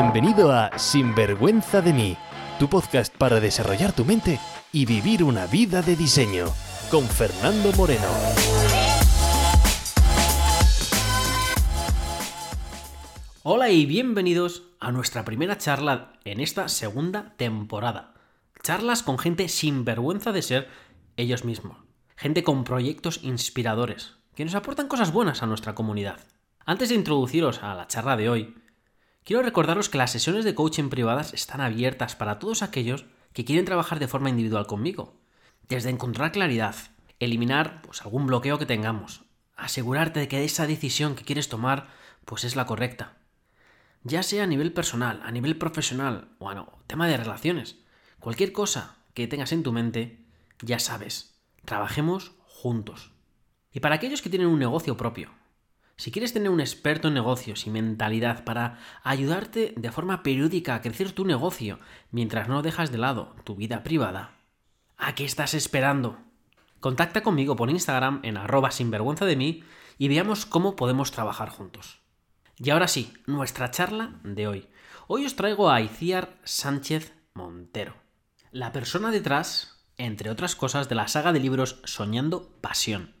Bienvenido a Sinvergüenza de mí, tu podcast para desarrollar tu mente y vivir una vida de diseño, con Fernando Moreno. Hola y bienvenidos a nuestra primera charla en esta segunda temporada. Charlas con gente sin vergüenza de ser ellos mismos. Gente con proyectos inspiradores, que nos aportan cosas buenas a nuestra comunidad. Antes de introduciros a la charla de hoy, quiero recordaros que las sesiones de coaching privadas están abiertas para todos aquellos que quieren trabajar de forma individual conmigo. Desde encontrar claridad, eliminar pues, algún bloqueo que tengamos, asegurarte de que esa decisión que quieres tomar pues es la correcta. Ya sea a nivel personal, a nivel profesional o a tema de relaciones. Cualquier cosa que tengas en tu mente, ya sabes, trabajemos juntos. Y para aquellos que tienen un negocio propio, si quieres tener un experto en negocios y mentalidad para ayudarte de forma periódica a crecer tu negocio mientras no dejas de lado tu vida privada, ¿a qué estás esperando? Contacta conmigo por Instagram en arroba sinvergüenza de mí y veamos cómo podemos trabajar juntos. Y ahora sí, nuestra charla de hoy. Hoy os traigo a Iciar Sánchez Montero, la persona detrás, entre otras cosas, de la saga de libros Soñando Pasión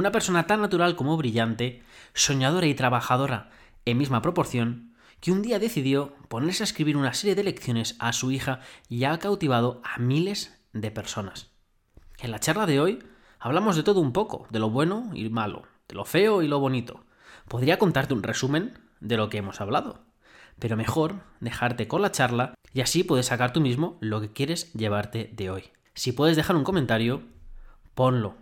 una persona tan natural como brillante, soñadora y trabajadora en misma proporción, que un día decidió ponerse a escribir una serie de lecciones a su hija y ha cautivado a miles de personas. En la charla de hoy hablamos de todo un poco, de lo bueno y malo, de lo feo y lo bonito. Podría contarte un resumen de lo que hemos hablado, pero mejor dejarte con la charla y así puedes sacar tú mismo lo que quieres llevarte de hoy. Si puedes dejar un comentario, ponlo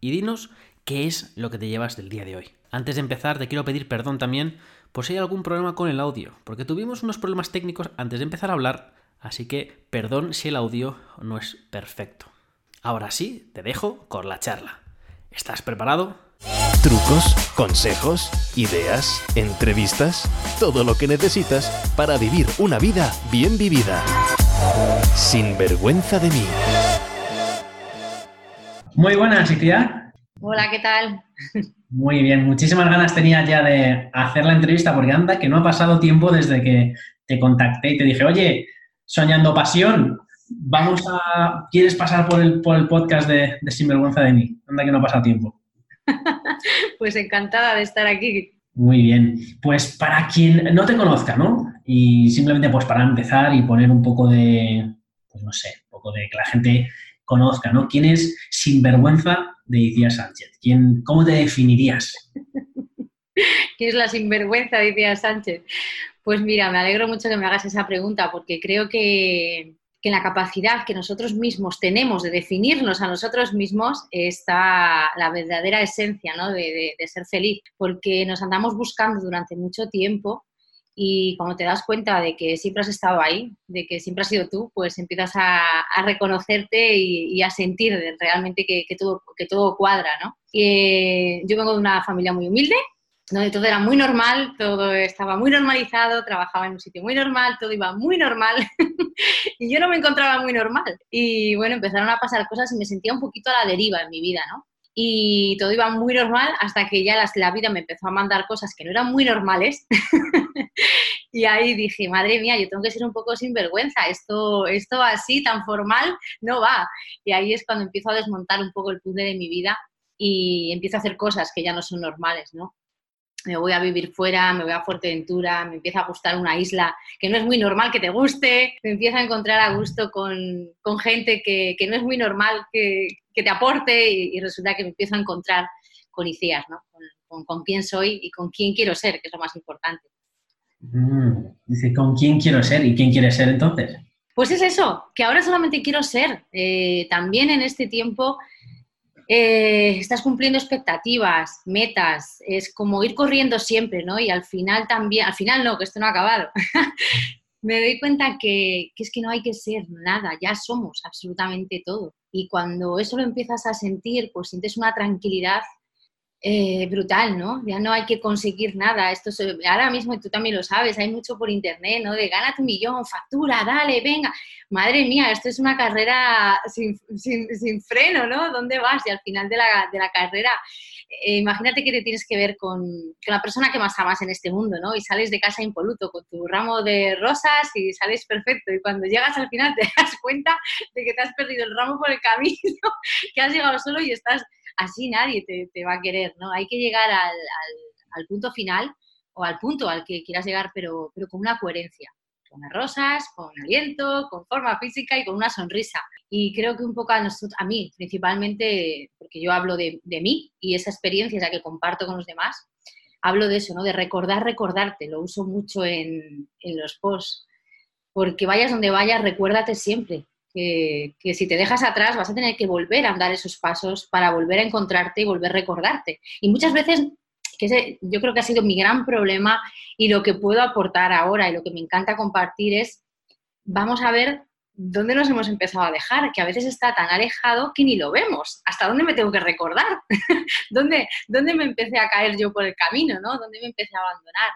y dinos qué es lo que te llevas del día de hoy. Antes de empezar, te quiero pedir perdón también por si hay algún problema con el audio, porque tuvimos unos problemas técnicos antes de empezar a hablar, así que perdón si el audio no es perfecto. Ahora sí, te dejo con la charla. ¿Estás preparado? Trucos, consejos, ideas, entrevistas, todo lo que necesitas para vivir una vida bien vivida. Sin vergüenza de mí. Muy buenas, Iciar. Hola, ¿qué tal? Muy bien, muchísimas ganas tenía ya de hacer la entrevista porque anda que no ha pasado tiempo desde que te contacté y te dije, oye, soñando pasión, vamos a, ¿quieres pasar por el, por el podcast de, de Sinvergüenza de mí? Anda que no ha pasado tiempo. pues encantada de estar aquí. Muy bien, pues para quien no te conozca, ¿no? Y simplemente pues para empezar y poner un poco de, pues no sé, un poco de que la gente conozca, ¿no? ¿Quién es Sinvergüenza de Icía Sánchez? ¿Quién, ¿Cómo te definirías? ¿Quién es la sinvergüenza de Icía Sánchez? Pues mira, me alegro mucho que me hagas esa pregunta porque creo que, que la capacidad que nosotros mismos tenemos de definirnos a nosotros mismos está la verdadera esencia ¿no? de, de ser feliz, porque nos andamos buscando durante mucho tiempo y cuando te das cuenta de que siempre has estado ahí, de que siempre has sido tú, pues empiezas a, reconocerte y, a sentir realmente que, todo, que todo cuadra, ¿no? Eh, yo vengo de una familia muy humilde, donde todo era muy normal, todo estaba muy normalizado, trabajaba en un sitio muy normal, todo iba muy normal y yo no me encontraba muy normal. Y bueno, empezaron a pasar cosas y me sentía un poquito a la deriva en mi vida, ¿no? Y todo iba muy normal hasta que ya la vida me empezó a mandar cosas que no eran muy normales. y ahí dije, madre mía, yo tengo que ser un poco sinvergüenza, esto, esto así, tan formal, no va. Y ahí es cuando empiezo a desmontar un poco el puzzle de mi vida y empiezo a hacer cosas que ya no son normales, ¿no? Me voy a vivir fuera, me voy a Fuerteventura, me empieza a gustar una isla que no es muy normal que te guste, me empiezo a encontrar a gusto con, gente que, no es muy normal que, te aporte y, resulta que me empiezo a encontrar con ICEAS, ¿no? Con, quién soy y con quién quiero ser, que es lo más importante. Mm, dice, ¿con quién quiero ser y quién quiere ser entonces? Pues es eso, que ahora solamente quiero ser. Eh, también en este tiempo eh, estás cumpliendo expectativas, metas, es como ir corriendo siempre, ¿no? Y al final también, al final no, que esto no ha acabado. Me doy cuenta que, es que no hay que ser nada, ya somos absolutamente todo. Y cuando eso lo empiezas a sentir, pues sientes una tranquilidad eh, brutal, ¿no? Ya no hay que conseguir nada. Esto ahora mismo, y tú también lo sabes, hay mucho por internet, ¿no? De gana tu millón, factura, dale, venga. Madre mía, esto es una carrera sin, freno, ¿no? ¿Dónde vas? Y al final de la, carrera, eh, imagínate que te tienes que ver con, con, la persona que más amas en este mundo, ¿no? Y sales de casa impoluto con tu ramo de rosas y sales perfecto. Y cuando llegas al final te das cuenta de que te has perdido el ramo por el camino, que has llegado solo y estás así nadie te, va a querer, ¿no? Hay que llegar al, punto final o al punto al que quieras llegar, pero, pero con una coherencia, con las rosas, con aliento, con forma física y con una sonrisa. Y creo que un poco a, nosotros, a mí, principalmente, porque yo hablo de, mí y esa experiencia es la que comparto con los demás, hablo de eso, ¿no? De recordar, recordarte. Lo uso mucho en, en los posts. Porque vayas donde vayas, recuérdate siempre que, si te dejas atrás vas a tener que volver a andar esos pasos para volver a encontrarte y volver a recordarte. Y muchas veces, que yo creo que ha sido mi gran problema y lo que puedo aportar ahora y lo que me encanta compartir es, vamos a ver dónde nos hemos empezado a dejar, que a veces está tan alejado que ni lo vemos. ¿Hasta dónde me tengo que recordar? ¿Dónde, ¿Dónde me empecé a caer yo por el camino? ¿no? ¿Dónde me empecé a abandonar?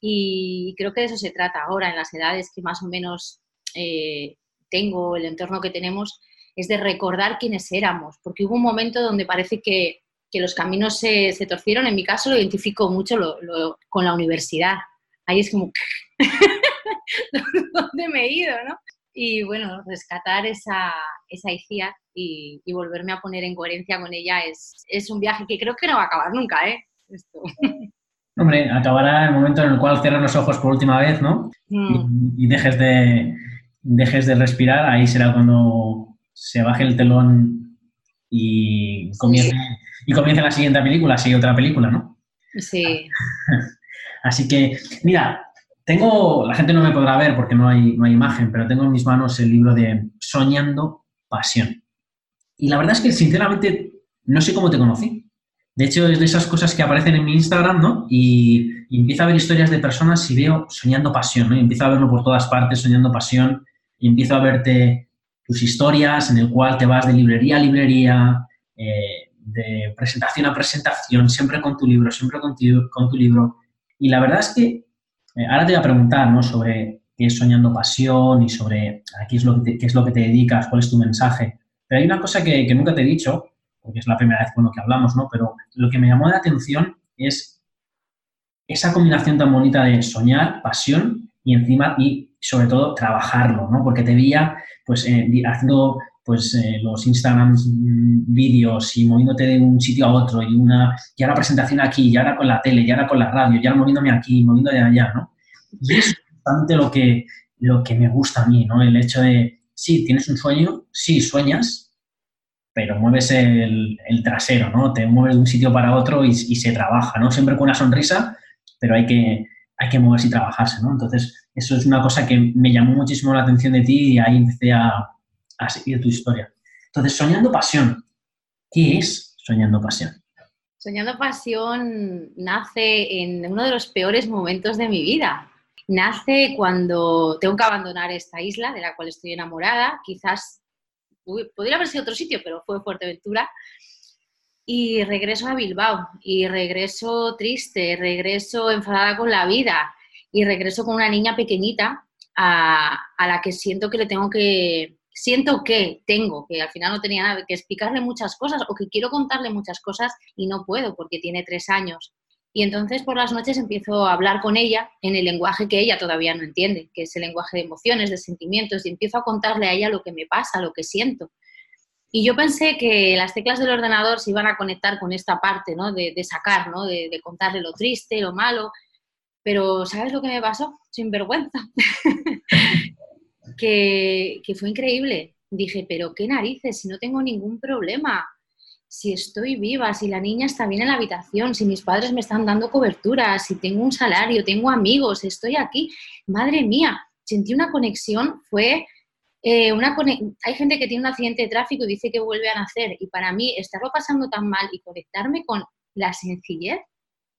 Y creo que de eso se trata ahora, en las edades que más o menos eh, tengo, el entorno que tenemos, es de recordar quiénes éramos, porque hubo un momento donde parece que, los caminos se, torcieron, en mi caso lo identifico mucho con la universidad. Ahí es como, ¿dónde me he ido? ¿no? Y bueno, rescatar esa, esa ICIA y, volverme a poner en coherencia con ella es, un viaje que creo que no va a acabar nunca, ¿eh? Hombre, acabará el momento en el cual cierras los ojos por última vez, ¿no? Mm. y, dejes de, dejes de respirar, ahí será cuando se baje el telón y comience, y comience la siguiente película, sigue otra película, ¿no? Sí. Así que, mira, tengo, la gente no me podrá ver porque no hay, no hay imagen, pero tengo en mis manos el libro de Soñando Pasión. Y la verdad es que, sinceramente, no sé cómo te conocí. De hecho, es de esas cosas que aparecen en mi Instagram, ¿no? Y, y empiezo a ver historias de personas y veo soñando pasión, ¿no? Y empiezo a verlo por todas partes, soñando pasión y empiezo a verte tus historias en el cual te vas de librería a librería, eh, de presentación a presentación, siempre con tu libro, siempre con tu, con tu libro. Y la verdad es que eh, ahora te voy a preguntar ¿no? sobre qué es Soñando Pasión y sobre a qué, es lo que te, es lo que te dedicas, cuál es tu mensaje. Pero hay una cosa que, que nunca te he dicho, porque es la primera vez bueno, que hablamos, ¿no? pero lo que me llamó la atención es esa combinación tan bonita de soñar, pasión y encima, y sobre todo trabajarlo, ¿no? Porque te veía pues eh, haciendo pues eh, los Instagram mm, vídeos y moviéndote de un sitio a otro y una y ahora presentación aquí y ahora con la tele y ahora con la radio y ahora moviéndome aquí moviendo de allá, ¿no? Y es bastante lo que, lo que me gusta a mí, ¿no? El hecho de, sí, tienes un sueño, sí, sueñas, pero mueves el, trasero, ¿no? Te mueves de un sitio para otro y, y, se trabaja, ¿no? Siempre con una sonrisa, pero hay que, hay que moverse y trabajarse, ¿no? Entonces, eso es una cosa que me llamó muchísimo la atención de ti y ahí empecé a, seguir tu historia. Entonces, Soñando Pasión, ¿qué es Soñando Pasión? Soñando Pasión nace en uno de los peores momentos de mi vida. Nace cuando tengo que abandonar esta isla de la cual estoy enamorada. Quizás podría haber sido otro sitio, pero fue Fuerteventura. Y regreso a Bilbao y regreso triste, regreso enfadada con la vida y regreso con una niña pequeñita a, la que siento que le tengo que, siento que tengo, que al final no tenía nada, que explicarle muchas cosas o que quiero contarle muchas cosas y no puedo porque tiene tres años. Y entonces por las noches empiezo a hablar con ella en el lenguaje que ella todavía no entiende, que es el lenguaje de emociones, de sentimientos, y empiezo a contarle a ella lo que me pasa, lo que siento. Y yo pensé que las teclas del ordenador se iban a conectar con esta parte, ¿no? De, sacar, ¿no? De, contarle lo triste, lo malo, pero ¿sabes lo que me pasó? Sin vergüenza. que, que fue increíble. Dije, pero qué narices, si no tengo ningún problema, si estoy viva, si la niña está bien en la habitación, si mis padres me están dando cobertura, si tengo un salario, tengo amigos, estoy aquí. Madre mía, sentí una conexión, fue eh, una hay gente que tiene un accidente de tráfico y dice que vuelve a nacer y para mí estarlo pasando tan mal y conectarme con la sencillez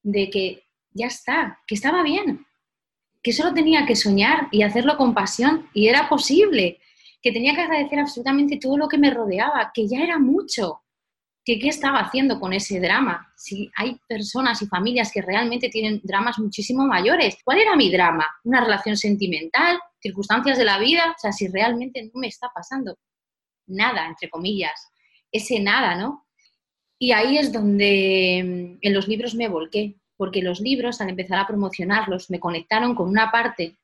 de que ya está, que estaba bien, que solo tenía que soñar y hacerlo con pasión y era posible, que tenía que agradecer absolutamente todo lo que me rodeaba, que ya era mucho, qué estaba haciendo con ese drama. Si hay personas y familias que realmente tienen dramas muchísimo mayores. ¿Cuál era mi drama? ¿Una relación sentimental? ¿Circunstancias de la vida? O sea, si realmente no me está pasando nada, entre comillas, ese nada, ¿no? Y ahí es donde mm, en los libros me volqué, porque los libros, al empezar a promocionarlos, me conectaron con una parte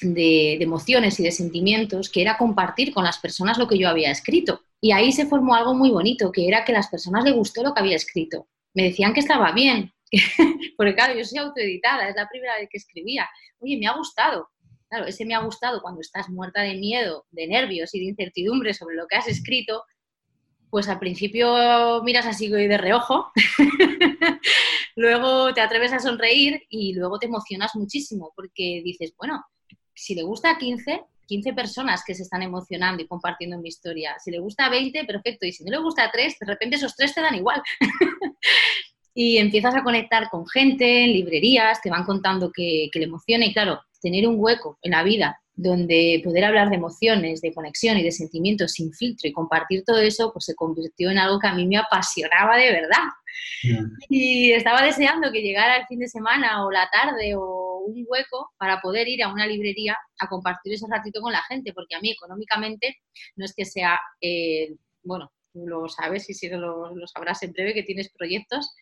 de, emociones y de sentimientos que era compartir con las personas lo que yo había escrito. Y ahí se formó algo muy bonito, que era que las personas les gustó lo que había escrito. Me decían que estaba bien, porque claro, yo soy autoeditada, es la primera vez que escribía. Oye, me ha gustado. Claro, ese me ha gustado cuando estás muerta de miedo, de nervios y de incertidumbre sobre lo que has escrito, pues al principio miras así de reojo, luego te atreves a sonreír y luego te emocionas muchísimo porque dices, bueno, si le gusta a 15, 15 personas que se están emocionando y compartiendo mi historia. Si le gusta a 20, perfecto. Y si no le gusta a 3, de repente esos 3 te dan igual. y empiezas a conectar con gente en librerías, te van contando que, que le emociona. Y claro, tener un hueco en la vida donde poder hablar de emociones, de conexión y de sentimientos sin filtro y compartir todo eso, pues se convirtió en algo que a mí me apasionaba de verdad. Y estaba deseando que llegara el fin de semana o la tarde o un hueco para poder ir a una librería a compartir ese ratito con la gente, porque a mí económicamente no es que sea, eh, bueno, tú lo sabes y si lo, lo sabrás en breve que tienes proyectos,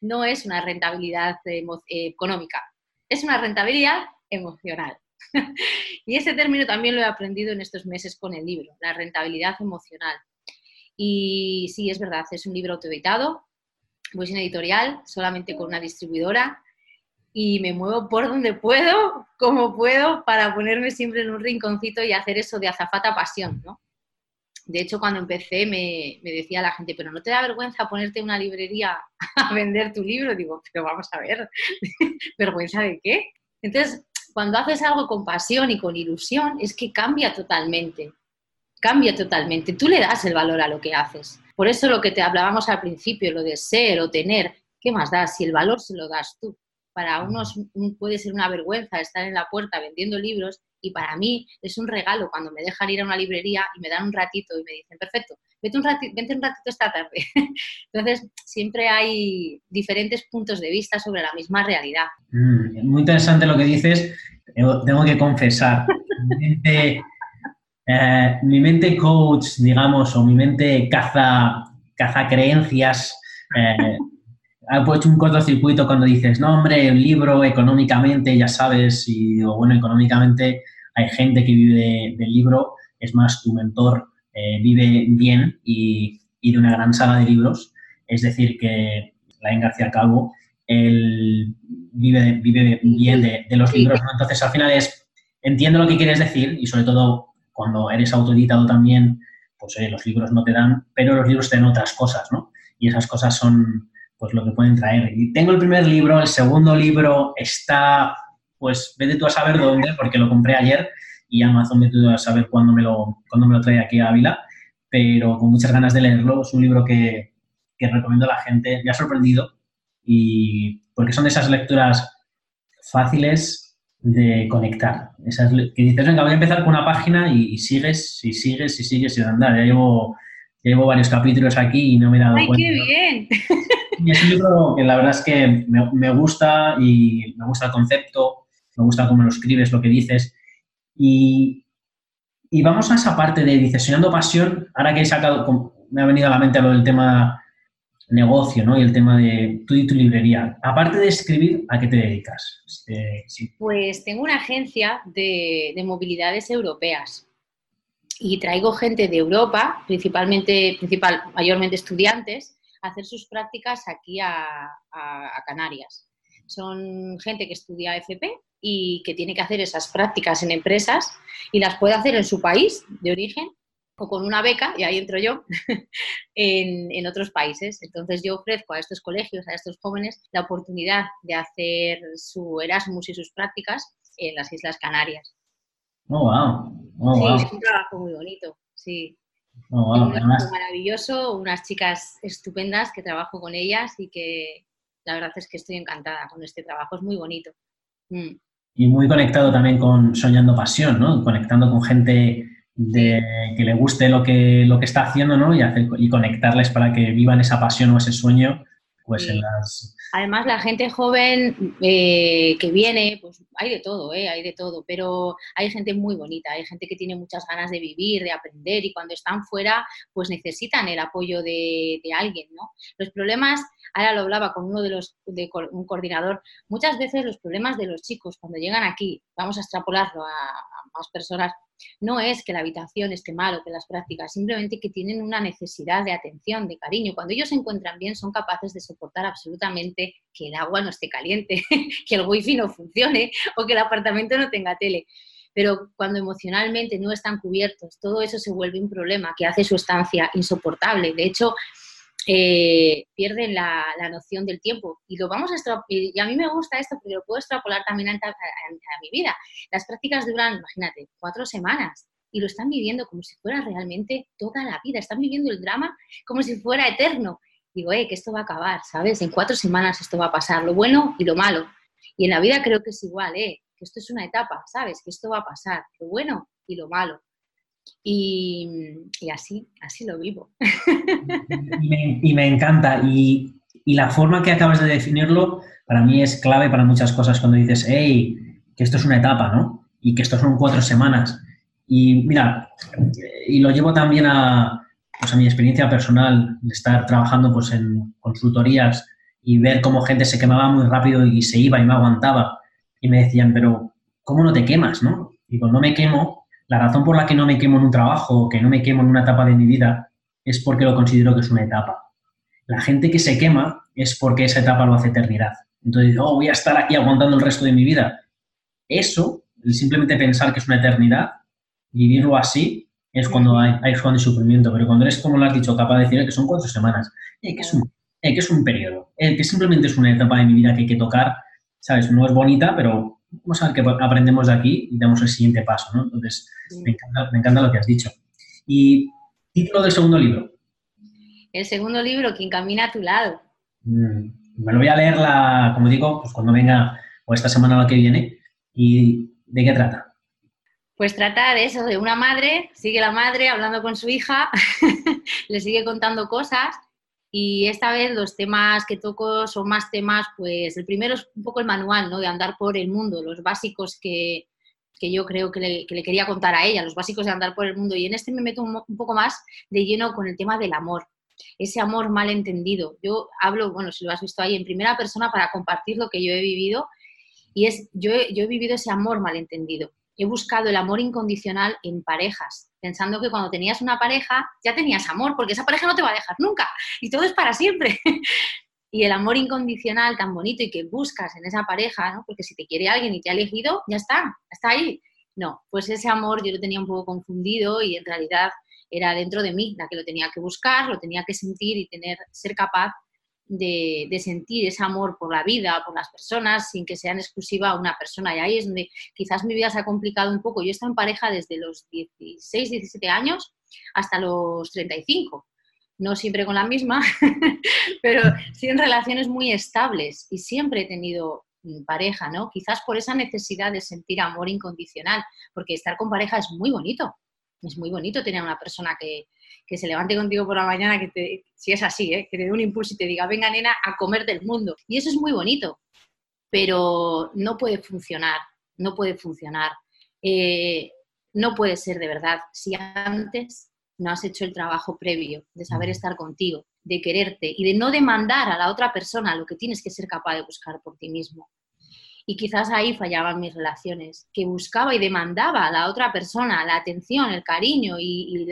no es una rentabilidad económica, es una rentabilidad emocional. y ese término también lo he aprendido en estos meses con el libro, la rentabilidad emocional. Y sí, es verdad, es un libro autoeditado, voy sin editorial, solamente con una distribuidora y me muevo por donde puedo, como puedo, para ponerme siempre en un rinconcito y hacer eso de azafata pasión, ¿no? De hecho, cuando empecé me, me, decía la gente, pero ¿no te da vergüenza ponerte en una librería a vender tu libro? Digo, pero vamos a ver, ¿vergüenza de qué? Entonces, cuando haces algo con pasión y con ilusión, es que cambia totalmente. Cambia totalmente. Tú le das el valor a lo que haces. Por eso lo que te hablábamos al principio, lo de ser o tener, ¿qué más das? Si el valor se lo das tú. Para unos puede ser una vergüenza estar en la puerta vendiendo libros y para mí es un regalo cuando me dejan ir a una librería y me dan un ratito y me dicen, perfecto, vete un ratito, vente un ratito esta tarde. Entonces, siempre hay diferentes puntos de vista sobre la misma realidad. Mm, muy interesante lo que dices. Tengo que confesar, eh, mi mente, coach, digamos, o mi mente caza, caza creencias, eh, ha hecho un cortocircuito cuando dices, no, hombre, el libro económicamente, ya sabes, y o bueno, económicamente hay gente que vive del libro, es más, tu mentor eh, vive bien y, de una gran sala de libros, es decir, que Lain García Calvo, él vive, vive bien de, los libros, Entonces, al final es, entiendo lo que quieres decir y sobre todo cuando eres autoeditado también, pues los libros no te dan, pero los libros te dan otras cosas, ¿no? Y esas cosas son pues lo que pueden traer. Y tengo el primer libro, el segundo libro está pues vete tú a saber dónde, porque lo compré ayer y Amazon vete tú a saber cuándo me lo, cuándo me lo trae aquí a Ávila, pero con muchas ganas de leerlo. Es un libro que, que recomiendo a la gente, me ha sorprendido y porque son de esas lecturas fáciles de conectar. Esas que dices, venga, voy a empezar con una página y, sigues, y sigues, y sigues, y andar. Ya llevo, llevo varios capítulos aquí y no me he dado ¡Ay, cuenta. qué bien! Es un libro que la verdad es que me, gusta y me gusta el concepto, me gusta cómo lo escribes, lo que dices. Y, y vamos a esa parte de diseñando pasión, ahora que he sacado, me ha venido a la mente lo del tema negocio, ¿no? Y el tema de tú y tu librería. Aparte de escribir, ¿a qué te dedicas? Este, sí. Pues tengo una agencia de, de, movilidades europeas y traigo gente de Europa, principalmente, principal, mayormente estudiantes, hacer sus prácticas aquí a, a, a Canarias. Son gente que estudia FP y que tiene que hacer esas prácticas en empresas y las puede hacer en su país de origen o con una beca, y ahí entro yo, en, en, otros países. Entonces yo ofrezco a estos colegios, a estos jóvenes, la oportunidad de hacer su Erasmus y sus prácticas en las Islas Canarias. Oh, wow. Oh, sí, es un trabajo muy bonito, sí. Oh, wow. Un trabajo maravilloso, unas chicas estupendas que trabajo con ellas y que la verdad es que estoy encantada con este trabajo, es muy bonito. Mm y muy conectado también con Soñando Pasión, ¿no? Conectando con gente de que le guste lo que, lo que está haciendo, ¿no? Y, hacer, y conectarles para que vivan esa pasión o ese sueño, pues en las... Además, la gente joven eh, que viene, pues hay de todo, ¿eh? hay de todo, pero hay gente muy bonita, hay gente que tiene muchas ganas de vivir, de aprender y cuando están fuera, pues necesitan el apoyo de, de alguien, ¿no? Los problemas ahora lo hablaba con uno de los, de un coordinador, muchas veces los problemas de los chicos cuando llegan aquí, vamos a extrapolarlo a, más personas, no es que la habitación esté mal o que las prácticas, simplemente que tienen una necesidad de atención, de cariño. Cuando ellos se encuentran bien, son capaces de soportar absolutamente que el agua no esté caliente, que el wifi no funcione o que el apartamento no tenga tele. Pero cuando emocionalmente no están cubiertos, todo eso se vuelve un problema que hace su estancia insoportable. De hecho, eh, pierden la, noción del tiempo. Y lo vamos a y a mí me gusta esto porque lo puedo extrapolar también a, mi vida. Las prácticas duran, imagínate, cuatro semanas y lo están viviendo como si fuera realmente toda la vida. Están viviendo el drama como si fuera eterno. Digo, eh, que esto va a acabar, ¿sabes? En cuatro semanas esto va a pasar, lo bueno y lo malo. Y en la vida creo que es igual, ¿eh? Que esto es una etapa, ¿sabes? Que esto va a pasar, lo bueno y lo malo. Y, así, así lo vivo. Y me, encanta. Y, la forma que acabas de definirlo, para mí es clave para muchas cosas cuando dices, hey, que esto es una etapa, ¿no? Y que esto son cuatro semanas. Y mira, y lo llevo también a, pues a mi experiencia personal de estar trabajando pues en consultorías y ver cómo gente se quemaba muy rápido y se iba y me aguantaba. Y me decían, pero ¿cómo no te quemas, no? Digo, no me quemo la razón por la que no me quemo en un trabajo o que no me quemo en una etapa de mi vida es porque lo considero que es una etapa. La gente que se quema es porque esa etapa lo hace eternidad. Entonces, oh, voy a estar aquí aguantando el resto de mi vida. Eso, el simplemente pensar que es una eternidad, vivirlo así, es cuando hay, hay de sufrimiento. Pero cuando eres, como lo has dicho, capaz de decir que son cuatro semanas, que, es un, que es un periodo, que simplemente es una etapa de mi vida que hay que tocar, ¿sabes? No es bonita, pero vamos a ver qué aprendemos de aquí y damos el siguiente paso, ¿no? Entonces, me, encanta, lo que has dicho. Y título del segundo libro. El segundo libro, Quien camina a tu lado. Mm, me lo voy a leer, la, como digo, pues cuando venga o esta semana la que viene. ¿Y de qué trata? Pues trata de eso, de una madre, sigue la madre hablando con su hija, le sigue contando cosas y esta vez los temas que toco son más temas, pues el primero es un poco el manual, ¿no? De andar por el mundo, los básicos que, que yo creo que le, que le, quería contar a ella, los básicos de andar por el mundo. Y en este me meto un, un, poco más de lleno con el tema del amor, ese amor mal entendido. Yo hablo, bueno, si lo has visto ahí, en primera persona para compartir lo que yo he vivido. Y es, yo, yo he vivido ese amor mal entendido he buscado el amor incondicional en parejas, pensando que cuando tenías una pareja ya tenías amor, porque esa pareja no te va a dejar nunca y todo es para siempre. y el amor incondicional tan bonito y que buscas en esa pareja, ¿no? porque si te quiere alguien y te ha elegido, ya está, está ahí. No, pues ese amor yo lo tenía un poco confundido y en realidad era dentro de mí la que lo tenía que buscar, lo tenía que sentir y tener, ser capaz de, sentir ese amor por la vida, por las personas, sin que sean exclusiva a una persona. Y ahí es donde quizás mi vida se ha complicado un poco. Yo he estado en pareja desde los 16, 17 años hasta los 35. No siempre con la misma, pero sí en relaciones muy estables y siempre he tenido pareja, ¿no? Quizás por esa necesidad de sentir amor incondicional, porque estar con pareja es muy bonito, es muy bonito tener una persona que, se levante contigo por la mañana, que te, si es así, ¿eh? que te dé un impulso y te diga, venga nena, a comer del mundo. Y eso es muy bonito, pero no puede funcionar, no puede funcionar. Eh, no puede ser de verdad si antes no has hecho el trabajo previo de saber estar contigo, de quererte y de no demandar a la otra persona lo que tienes que ser capaz de buscar por ti mismo. Y quizás ahí fallaban mis relaciones, que buscaba y demandaba a la otra persona la atención, el cariño y,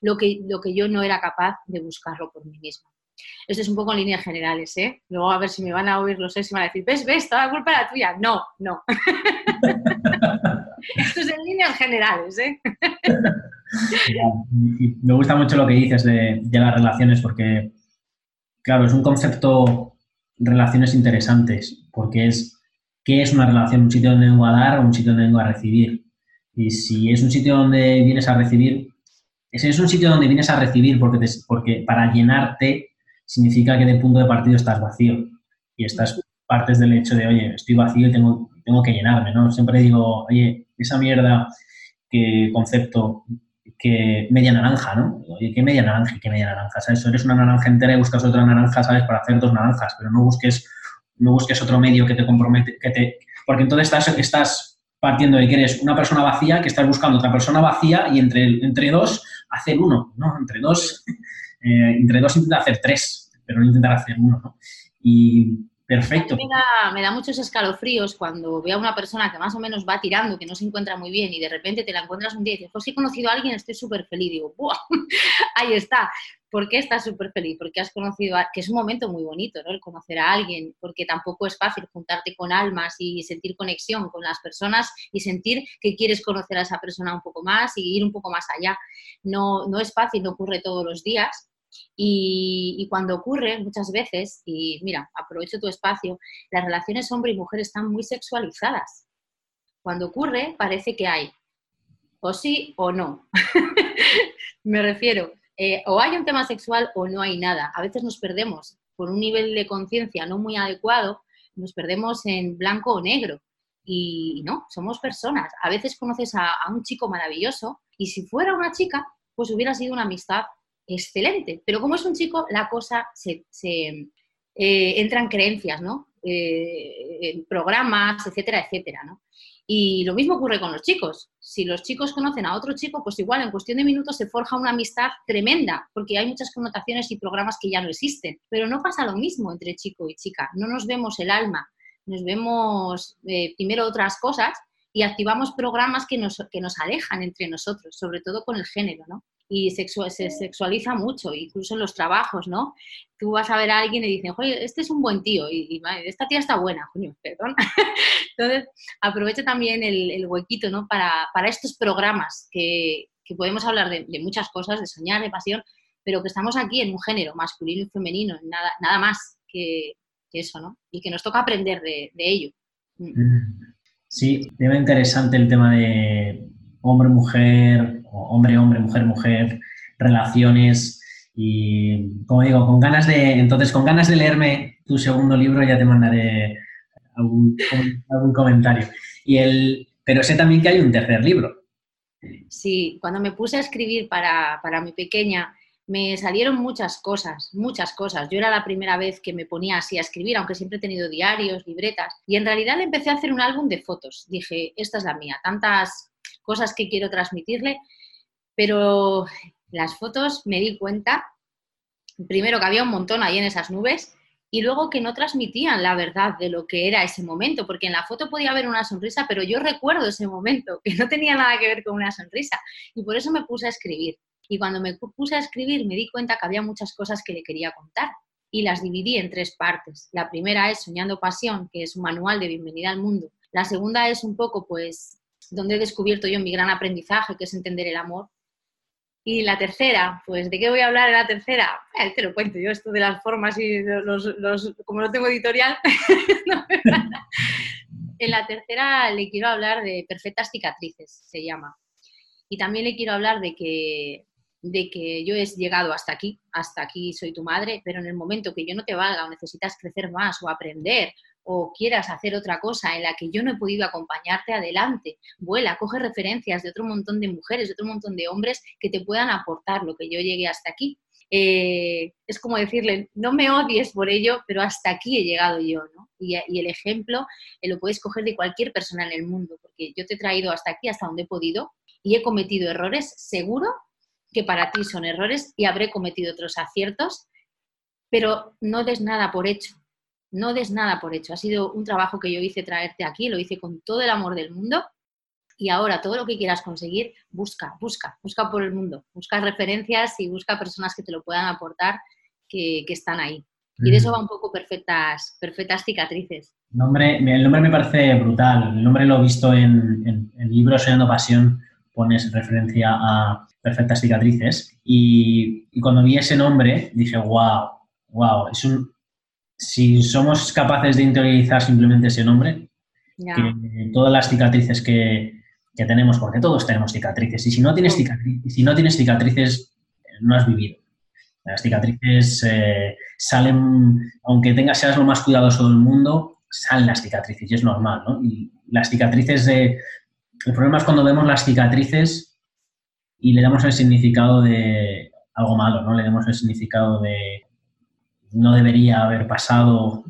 lo, que, lo que yo no era capaz de buscarlo por mí misma. Esto es un poco en líneas generales, ¿eh? Luego a ver si me van a oír los sé, si me van a decir, ves, ves, toda la culpa era tuya. No, no. Esto es en líneas generales, ¿eh? me gusta mucho lo que dices de, de las relaciones porque, claro, es un concepto, relaciones interesantes, porque es qué es una relación, un sitio donde vengo a dar o un sitio donde vengo a recibir. Y si es un sitio donde vienes a recibir, si es un sitio donde vienes a recibir porque, porque para llenarte significa que de punto de partido estás vacío y estás partes del hecho de, oye, estoy vacío y tengo, tengo que llenarme, ¿no? Siempre digo, oye, esa mierda que concepto que media naranja, ¿no? Oye, ¿qué media naranja y qué media naranja? ¿Sabes? Eres una naranja entera y buscas otra naranja, ¿sabes? Para hacer dos naranjas, pero no busques, no busques otro medio que te compromete, que te... Porque entonces estás, estás partiendo de que eres una persona vacía, que estás buscando otra persona vacía y entre, entre dos hacer uno, ¿no? Entre dos, eh, entre dos intenta hacer tres, pero no intentar hacer uno, ¿no? Y Perfecto. Me da, me da, muchos escalofríos cuando veo a una persona que más o menos va tirando, que no se encuentra muy bien y de repente te la encuentras un día y dices, pues he conocido a alguien, estoy súper feliz. Digo, ¡buah! Ahí está. ¿Por qué estás súper feliz? Porque has conocido, a... que es un momento muy bonito, ¿no? El conocer a alguien, porque tampoco es fácil juntarte con almas y sentir conexión con las personas y sentir que quieres conocer a esa persona un poco más y ir un poco más allá. No, no es fácil, no ocurre todos los días, y, cuando ocurre muchas veces, y mira, aprovecho tu espacio, las relaciones hombre y mujer están muy sexualizadas. Cuando ocurre, parece que hay o sí o no. Me refiero, eh, o hay un tema sexual o no hay nada. A veces nos perdemos por un nivel de conciencia no muy adecuado, nos perdemos en blanco o negro. Y no, somos personas. A veces conoces a, un chico maravilloso y si fuera una chica, pues hubiera sido una amistad excelente. Pero como es un chico, la cosa se, eh, entra en creencias, ¿no? Eh, programas, etcétera, etcétera, ¿no? Y lo mismo ocurre con los chicos. Si los chicos conocen a otro chico, pues igual en cuestión de minutos se forja una amistad tremenda, porque hay muchas connotaciones y programas que ya no existen. Pero no pasa lo mismo entre chico y chica. No nos vemos el alma, nos vemos eh, primero otras cosas y activamos programas que nos, que nos alejan entre nosotros, sobre todo con el género, ¿no? Y se sexualiza mucho, incluso en los trabajos, ¿no? Tú vas a ver a alguien y dicen, oye, este es un buen tío, y, esta tía está buena, coño, perdón. Entonces, aprovecho también el, huequito, ¿no? Para, estos programas que, podemos hablar de, muchas cosas, de soñar, de pasión, pero que estamos aquí en un género masculino y femenino, nada, nada más que, eso, ¿no? Y que nos toca aprender de, de ello. Mm. Sí, tema interesante el tema de hombre-mujer, hombre-hombre, mujer-mujer, relaciones y, como digo, con ganas de, entonces, con ganas de leerme tu segundo libro ya te mandaré algún, comentario. Y el, pero sé también que hay un tercer libro. Sí, cuando me puse a escribir para, para mi pequeña, me salieron muchas cosas, muchas cosas. Yo era la primera vez que me ponía así a escribir, aunque siempre he tenido diarios, libretas, y en realidad empecé a hacer un álbum de fotos. Dije, esta es la mía, tantas cosas que quiero transmitirle, pero las fotos me di cuenta, primero que había un montón ahí en esas nubes y luego que no transmitían la verdad de lo que era ese momento, porque en la foto podía haber una sonrisa, pero yo recuerdo ese momento, que no tenía nada que ver con una sonrisa, y por eso me puse a escribir. Y cuando me puse a escribir me di cuenta que había muchas cosas que le quería contar y las dividí en tres partes. La primera es Soñando Pasión, que es un manual de bienvenida al mundo. La segunda es un poco, pues, donde he descubierto yo mi gran aprendizaje, que es entender el amor. Y la tercera, pues, ¿de qué voy a hablar en la tercera? Eh, te lo cuento yo, esto de las formas y los, los como no tengo editorial, En la tercera le quiero hablar de perfectas cicatrices, se llama. Y también le quiero hablar de que, de que yo he llegado hasta aquí, hasta aquí soy tu madre, pero en el momento que yo no te valga o necesitas crecer más o aprender o quieras hacer otra cosa en la que yo no he podido acompañarte adelante, vuela, coge referencias de otro montón de mujeres, de otro montón de hombres que te puedan aportar lo que yo llegué hasta aquí. Eh, es como decirle, no me odies por ello, pero hasta aquí he llegado yo, ¿no? Y, el ejemplo eh, lo puedes coger de cualquier persona en el mundo, porque yo te he traído hasta aquí, hasta donde he podido, y he cometido errores, seguro que para ti son errores, y habré cometido otros aciertos, pero no des nada por hecho, no des nada por hecho. Ha sido un trabajo que yo hice traerte aquí, lo hice con todo el amor del mundo y ahora todo lo que quieras conseguir, busca, busca, busca por el mundo, busca referencias y busca personas que te lo puedan aportar que, están ahí. Y de eso va un poco perfectas, perfectas cicatrices. El nombre, el nombre me parece brutal. El nombre lo he visto en, el libro Soñando Pasión, pones referencia a perfectas cicatrices. Y, y, cuando vi ese nombre dije, wow, wow, es un, si somos capaces de interiorizar simplemente ese nombre, que todas las cicatrices que, tenemos, porque todos tenemos cicatrices, y si no tienes, cicatrices, si no tienes cicatrices, no has vivido. Las cicatrices eh, salen, aunque tengas, seas lo más cuidadoso del mundo, salen las cicatrices y es normal, ¿no? Y las cicatrices de, el problema es cuando vemos las cicatrices y le damos el significado de algo malo, ¿no? Le damos el significado de no debería haber pasado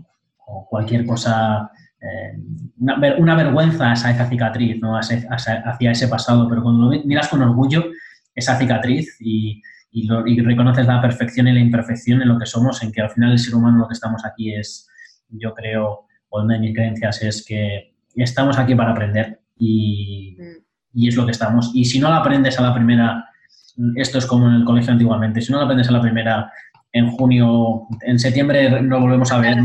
cualquier cosa, eh, una, vergüenza hacia esa cicatriz, ¿no? hacia, ese pasado, pero cuando miras con orgullo esa cicatriz y, reconoces la perfección y la imperfección en lo que somos, en que al final el ser humano lo que estamos aquí es, yo creo, o una de mis creencias es que estamos aquí para aprender y, y es lo que estamos. Y si no lo aprendes a la primera, esto es como en el colegio antiguamente, si no lo aprendes a la primera en junio, en septiembre lo volvemos a ver.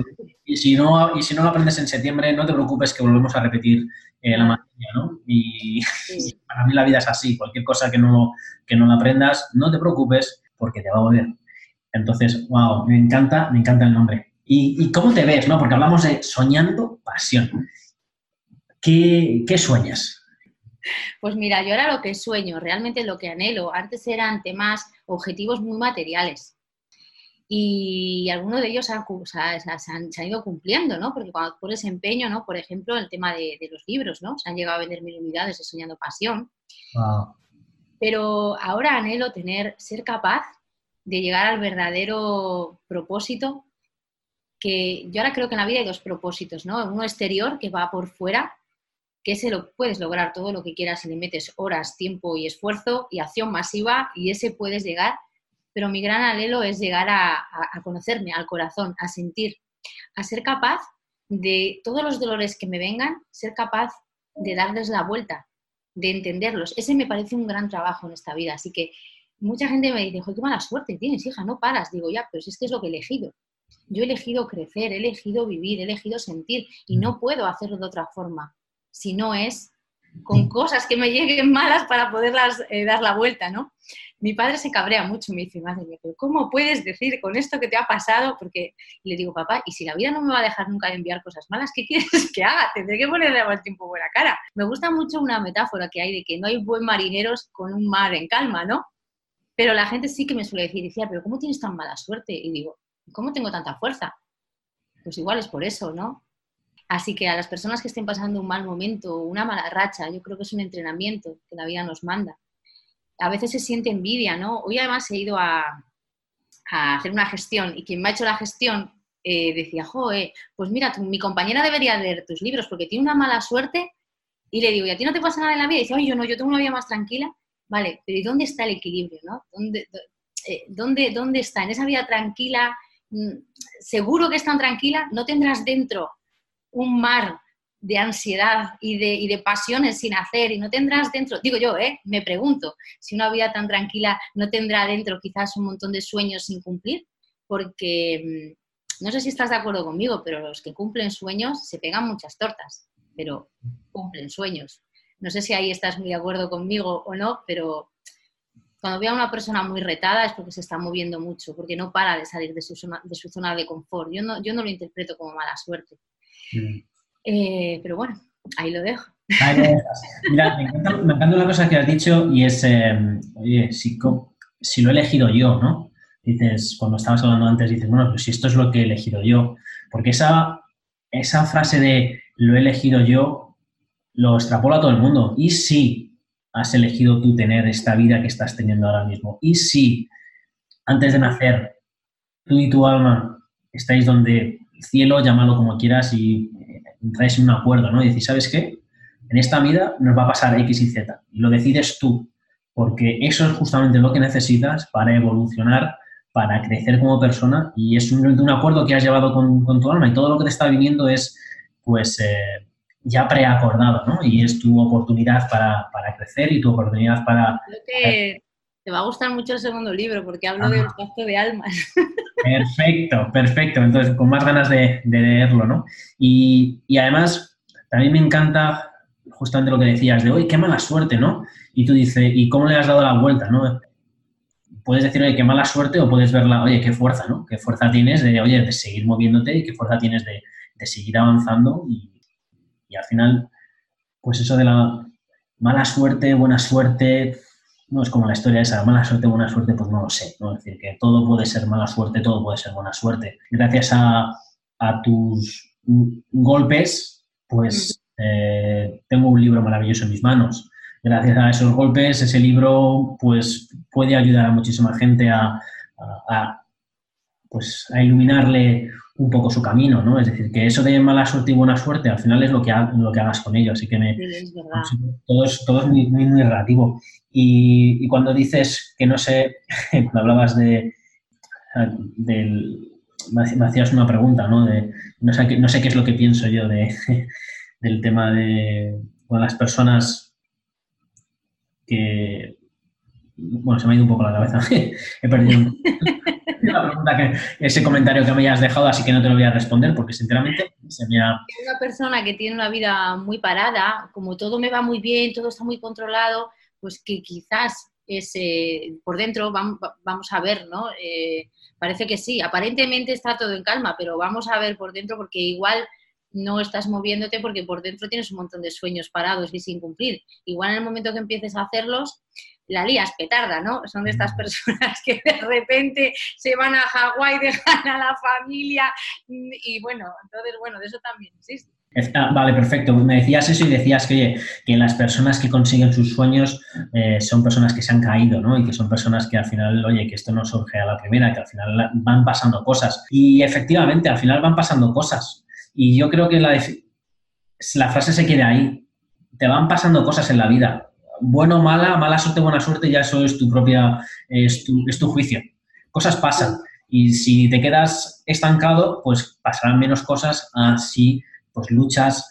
Y si no, y si no lo aprendes en septiembre, no te preocupes que volvemos a repetir eh, la materia, ¿no? Y para mí la vida es así. Cualquier cosa que no, que no la aprendas, no te preocupes porque te va a volver. Entonces, wow, me encanta, me encanta el nombre. ¿Y, cómo te ves, no? Porque hablamos de soñando pasión. ¿Qué, qué sueñas? Pues mira, yo ahora lo que sueño, realmente lo que anhelo, antes eran temas, objetivos muy materiales y algunos de ellos han, se, han, ido cumpliendo, ¿no? Porque cuando pones empeño, ¿no? Por ejemplo, el tema de, los libros, ¿no? Se han llegado a vender mil unidades de Soñando Pasión. Pero ahora anhelo tener, ser capaz de llegar al verdadero propósito, que yo ahora creo que en la vida hay dos propósitos, ¿no? Uno exterior, que va por fuera, que ese lo puedes lograr todo lo que quieras si le metes horas, tiempo y esfuerzo y acción masiva, y ese puedes llegar pero mi gran anhelo es llegar a, conocerme, al corazón, a sentir, a ser capaz de todos los dolores que me vengan, ser capaz de darles la vuelta, de entenderlos. Ese me parece un gran trabajo en esta vida. Así que mucha gente me dice, qué mala suerte tienes, hija, no paras. Digo, ya, pero si es que es lo que he elegido. Yo he elegido crecer, he elegido vivir, he elegido sentir y no puedo hacerlo de otra forma si no es con cosas que me lleguen malas para poderlas eh, dar la vuelta, ¿no? Mi padre se cabrea mucho, me dice, madre mía, ¿cómo puedes decir con esto que te ha pasado? Porque le digo, papá, y si la vida no me va a dejar nunca de enviar cosas malas, ¿qué quieres que haga? Tendré que ponerle al tiempo buena cara. Me gusta mucho una metáfora que hay de que no hay buen marineros con un mar en calma, ¿no? Pero la gente sí que me suele decir, decía, pero ¿cómo tienes tan mala suerte? Y digo, ¿cómo tengo tanta fuerza? Pues igual es por eso, ¿no? Así que a las personas que estén pasando un mal momento, una mala racha, yo creo que es un entrenamiento que la vida nos manda. A veces se siente envidia, ¿no? Hoy además he ido a, hacer una gestión y quien me ha hecho la gestión eh, decía, joe, pues mira, mi compañera debería leer tus libros porque tiene una mala suerte y le digo, ¿y a ti no te pasa nada en la vida? Y dice, oye, yo no, yo tengo una vida más tranquila. Vale, pero ¿y dónde está el equilibrio, no? ¿Dónde, eh, dónde, dónde está? En esa vida tranquila, mm, seguro que es tan tranquila, no tendrás dentro un mar de ansiedad y de, de, pasiones sin hacer y no tendrás dentro, digo yo, ¿eh? me pregunto, si una vida tan tranquila no tendrá dentro quizás un montón de sueños sin cumplir, porque mm, no sé si estás de acuerdo conmigo, pero los que cumplen sueños se pegan muchas tortas, pero cumplen sueños. No sé si ahí estás muy de acuerdo conmigo o no, pero cuando veo a una persona muy retada es porque se está moviendo mucho, porque no para de salir de su zona de, su zona de confort. Yo no, yo no lo interpreto como mala suerte. Eh, pero bueno, ahí lo dejo. Mira, me encanta, una cosa que has dicho y es, em, oye, si, si, lo he elegido yo, ¿no? Dices, cuando estabas hablando antes, dices, bueno, pues si esto es lo que he elegido yo. Porque esa, esa frase de lo he elegido yo lo extrapola a todo el mundo. Y si has elegido tú tener esta vida que estás teniendo ahora mismo. Y si antes de nacer tú y tu alma estáis donde cielo, llámalo como quieras y entráis en un acuerdo, ¿no? Y decís, ¿sabes qué? En esta vida nos va a pasar X y Z. Y lo decides tú, porque eso es justamente lo que necesitas para evolucionar, para crecer como persona y es un, un acuerdo que has llevado con, tu alma y todo lo que te está viniendo es, pues, eh, ya preacordado, ¿no? Y es tu oportunidad para, crecer y tu oportunidad para... Te va a gustar mucho el segundo libro porque hablo del pacto de almas. Perfecto, perfecto. Entonces, con más ganas de, leerlo, ¿no? Y, además, también me encanta justamente lo que decías de, oye, qué mala suerte, ¿no? Y tú dices, ¿y cómo le has dado la vuelta, no? Puedes decir, oye, qué mala suerte o puedes verla, oye, qué fuerza, ¿no? Qué fuerza tienes de, oye, de seguir moviéndote y qué fuerza tienes de, seguir avanzando y, y al final, pues eso de la mala suerte, buena suerte, no es como la historia esa, mala suerte, buena suerte, pues no lo sé. ¿no? Es decir, que todo puede ser mala suerte, todo puede ser buena suerte. Gracias a, tus golpes, pues eh, tengo un libro maravilloso en mis manos. Gracias a esos golpes, ese libro pues, puede ayudar a muchísima gente a, pues, a iluminarle un poco su camino, ¿no? Es decir, que eso de mala suerte y buena suerte al final es lo que, lo que hagas con ello, así que me, todo, es, todo es muy, muy, relativo. Y, cuando dices que no sé, cuando hablabas de, del, me hacías una pregunta, ¿no? De, no, sé, no sé qué es lo que pienso yo de, del tema de las personas que, bueno, se me ha ido un poco la cabeza. He perdido la pregunta que, ese comentario que me hayas dejado, así que no te lo voy a responder porque sinceramente se me ha... Una persona que tiene una vida muy parada, como todo me va muy bien, todo está muy controlado, pues que quizás es, por dentro vamos, a ver, ¿no? Eh, parece que sí, aparentemente está todo en calma, pero vamos a ver por dentro porque igual no estás moviéndote porque por dentro tienes un montón de sueños parados y sin cumplir. Igual en el momento que empieces a hacerlos, la lías petarda, ¿no? Son de estas mm. personas que de repente se van a Hawái, dejan a la familia y bueno, entonces, bueno, de eso también existe. Ah, vale, perfecto. Me decías eso y decías que, que las personas que consiguen sus sueños eh, son personas que se han caído, ¿no? Y que son personas que al final, oye, que esto no surge a la primera, que al final van pasando cosas. Y efectivamente, al final van pasando cosas. Y yo creo que la, la frase se queda ahí. Te van pasando cosas en la vida bueno mala, mala suerte, buena suerte, ya eso es tu propia, es tu, es tu juicio. Cosas pasan. Y si te quedas estancado, pues pasarán menos cosas así, pues luchas.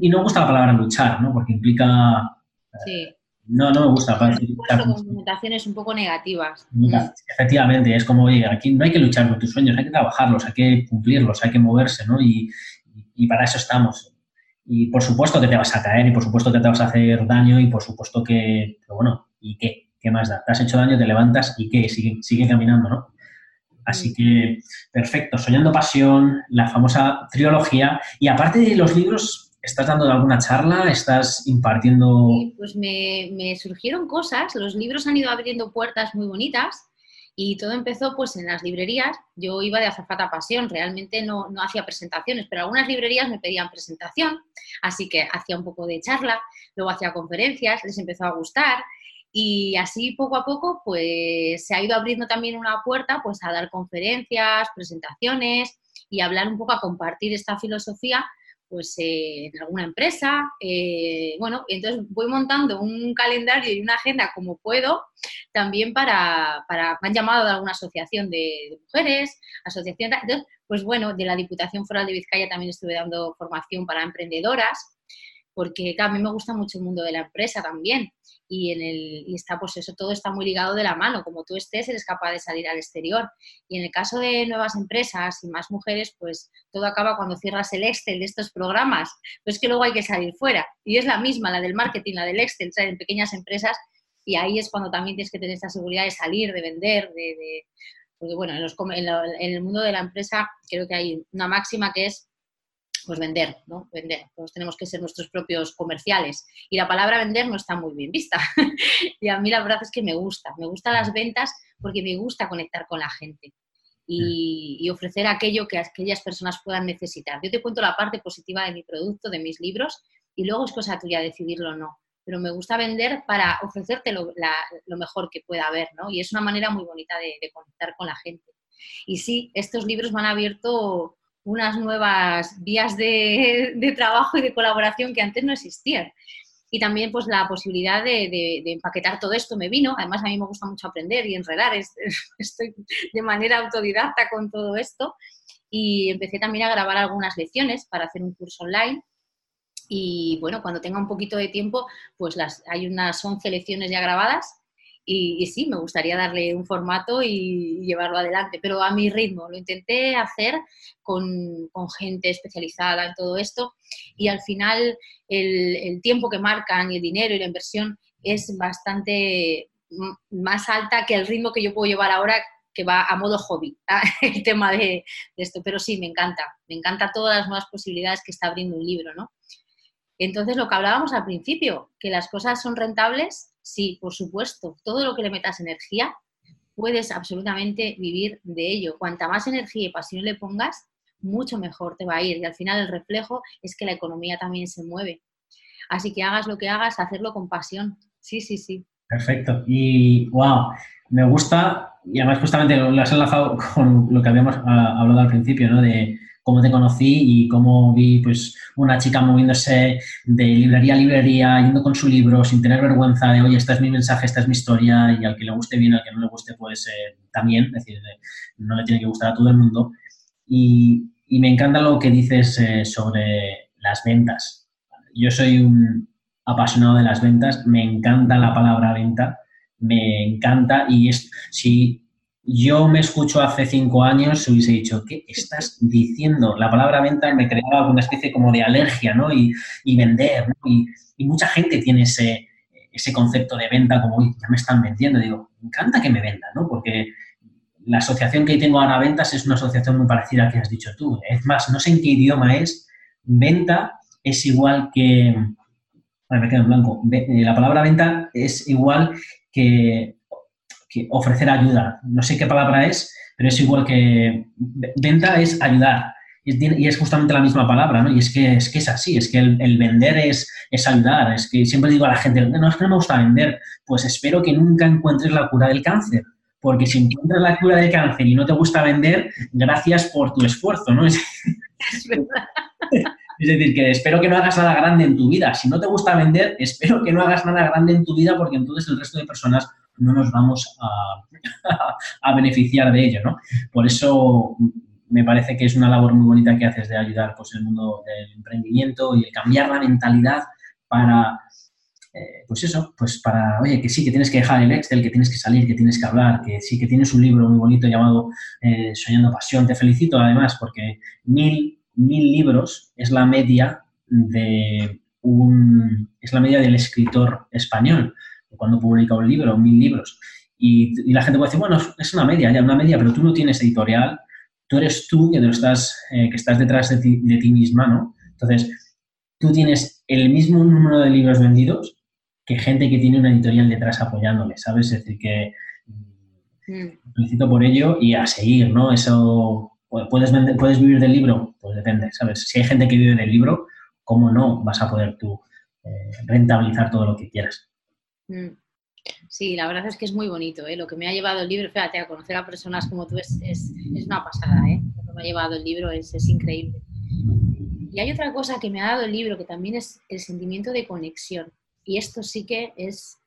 Y no me gusta la palabra luchar, ¿no? Porque implica... Sí. No, no me gusta. connotaciones un poco negativas. Efectivamente, es como, oye, aquí no hay que luchar por tus sueños, hay que trabajarlos, hay que cumplirlos, hay que moverse, ¿no? Y, y para eso estamos. Y por supuesto que te vas a caer y por supuesto que te vas a hacer daño y por supuesto que, pero bueno, ¿y qué? ¿Qué más da? Te has hecho daño, te levantas y ¿qué? Sigue, sigue caminando, ¿no? Así que, perfecto. Soñando Pasión, la famosa trilogía. Y aparte de los libros, ¿estás dando alguna charla? ¿Estás impartiendo...? Sí, pues me, me surgieron cosas. Los libros han ido abriendo puertas muy bonitas y todo empezó pues en las librerías. Yo iba de azafata pasión, realmente no, no hacía presentaciones, pero algunas librerías me pedían presentación, así que hacía un poco de charla, luego hacía conferencias, les empezó a gustar y así poco a poco pues se ha ido abriendo también una puerta pues a dar conferencias, presentaciones y hablar un poco a compartir esta filosofía pues eh, en alguna empresa. Eh, bueno, entonces voy montando un calendario y una agenda como puedo, también para, para me han llamado de alguna asociación de, mujeres, asociación, entonces, pues bueno, de la Diputación Foral de Vizcaya también estuve dando formación para emprendedoras porque a mí me gusta mucho el mundo de la empresa también y, en el, y está pues eso todo está muy ligado de la mano, como tú estés eres capaz de salir al exterior. Y en el caso de nuevas empresas y más mujeres pues todo acaba cuando cierras el Excel de estos programas, pues que luego hay que salir fuera. Y es la misma la del marketing, la del Excel, o en pequeñas empresas y ahí es cuando también tienes que tener esta seguridad de salir, de vender, de, porque bueno, en, en el mundo de la empresa creo que hay una máxima que es pues vender, ¿no? Vender. Todos tenemos que ser nuestros propios comerciales. Y la palabra vender no está muy bien vista. y a mí la verdad es que me gusta. Me gustan las ventas porque me gusta conectar con la gente y, y, ofrecer aquello que aquellas personas puedan necesitar. Yo te cuento la parte positiva de mi producto, de mis libros, y luego es cosa tuya decidirlo o no. Pero me gusta vender para ofrecerte lo, mejor que pueda haber, ¿no? Y es una manera muy bonita de, de conectar con la gente. Y sí, estos libros me han abierto unas nuevas vías de, trabajo y de colaboración que antes no existían. Y también pues la posibilidad de, empaquetar todo esto me vino. Además a mí me gusta mucho aprender y enredar. Estoy de manera autodidacta con todo esto. Y empecé también a grabar algunas lecciones para hacer un curso online. Y bueno, cuando tenga un poquito de tiempo, pues las, hay unas 11 lecciones ya grabadas y, sí, me gustaría darle un formato y llevarlo adelante, pero a mi ritmo. Lo intenté hacer con, gente especializada en todo esto y al final el, tiempo que marcan el dinero y la inversión es bastante más alta que el ritmo que yo puedo llevar ahora que va a modo hobby, el tema de, de, esto. Pero sí, me encanta, me encanta todas las nuevas posibilidades que está abriendo un libro, ¿no? Entonces, lo que hablábamos al principio, que las cosas son rentables Sí, por supuesto. Todo lo que le metas energía, puedes absolutamente vivir de ello. Cuanta más energía y pasión le pongas, mucho mejor te va a ir. Y al final el reflejo es que la economía también se mueve. Así que hagas lo que hagas, hacerlo con pasión. Sí, sí, sí. Perfecto. Y wow, me gusta, y además justamente lo has enlazado con lo que habíamos ah, hablado al principio, ¿no? De cómo te conocí y cómo vi pues una chica moviéndose de librería a librería, yendo con su libro sin tener vergüenza de, oye, este es mi mensaje, esta es mi historia y al que le guste bien, al que no le guste pues eh, también, es decir, no le tiene que gustar a todo el mundo. Y, me encanta lo que dices eh, sobre las ventas. Yo soy un apasionado de las ventas, me encanta la palabra venta, me encanta y es, si yo me escucho hace cinco años, hubiese dicho, ¿qué estás diciendo? La palabra venta me creaba una especie como de alergia, ¿no? Y, vender, ¿no? Y, mucha gente tiene ese, ese concepto de venta como, ya me están vendiendo. Digo, me encanta que me vendan, ¿no? Porque la asociación que tengo ahora a ventas es una asociación muy parecida a la que has dicho tú. Es más, no sé en qué idioma es. Venta es igual que... me quedo en blanco. Eh, la palabra venta es igual que ofrecer ayuda. No sé qué palabra es, pero es igual que venta es ayudar. Y es justamente la misma palabra, ¿no? Y es que es, que es así, es que el, vender es, es, ayudar. Es que siempre digo a la gente, no, es que no me gusta vender. Pues espero que nunca encuentres la cura del cáncer. Porque si encuentras la cura del cáncer y no te gusta vender, gracias por tu esfuerzo, ¿no? Es, es decir, que espero que no hagas nada grande en tu vida. Si no te gusta vender, espero que no hagas nada grande en tu vida porque entonces el resto de personas no nos vamos a, beneficiar de ello, ¿no? Por eso me parece que es una labor muy bonita que haces de ayudar pues, el mundo del emprendimiento y el cambiar la mentalidad para, eh, pues eso, pues para, oye, que sí, que tienes que dejar el Excel, que tienes que salir, que tienes que hablar, que sí, que tienes un libro muy bonito llamado eh, Soñando Pasión. Te felicito además porque mil, mil libros es la media de un, es la media del escritor español cuando publica un libro, mil libros. Y, la gente puede decir, bueno, es una media, ya una media, pero tú no tienes editorial, tú eres tú que, estás, eh, que estás detrás de ti, de ti misma, ¿no? Entonces, tú tienes el mismo número de libros vendidos que gente que tiene una editorial detrás apoyándole, ¿sabes? Es decir, que mm. felicito por ello y a seguir, ¿no? Eso, ¿puedes, ¿puedes vivir del libro? Pues depende, ¿sabes? Si hay gente que vive del libro, ¿cómo no vas a poder tú eh, rentabilizar todo lo que quieras? Mm. Sí, la verdad es que es muy bonito. ¿eh? Lo que me ha llevado el libro, fíjate, a conocer a personas como tú es, es, una pasada. ¿eh? Lo que me ha llevado el libro es, es, increíble. Y hay otra cosa que me ha dado el libro que también es el sentimiento de conexión. Y esto sí que es,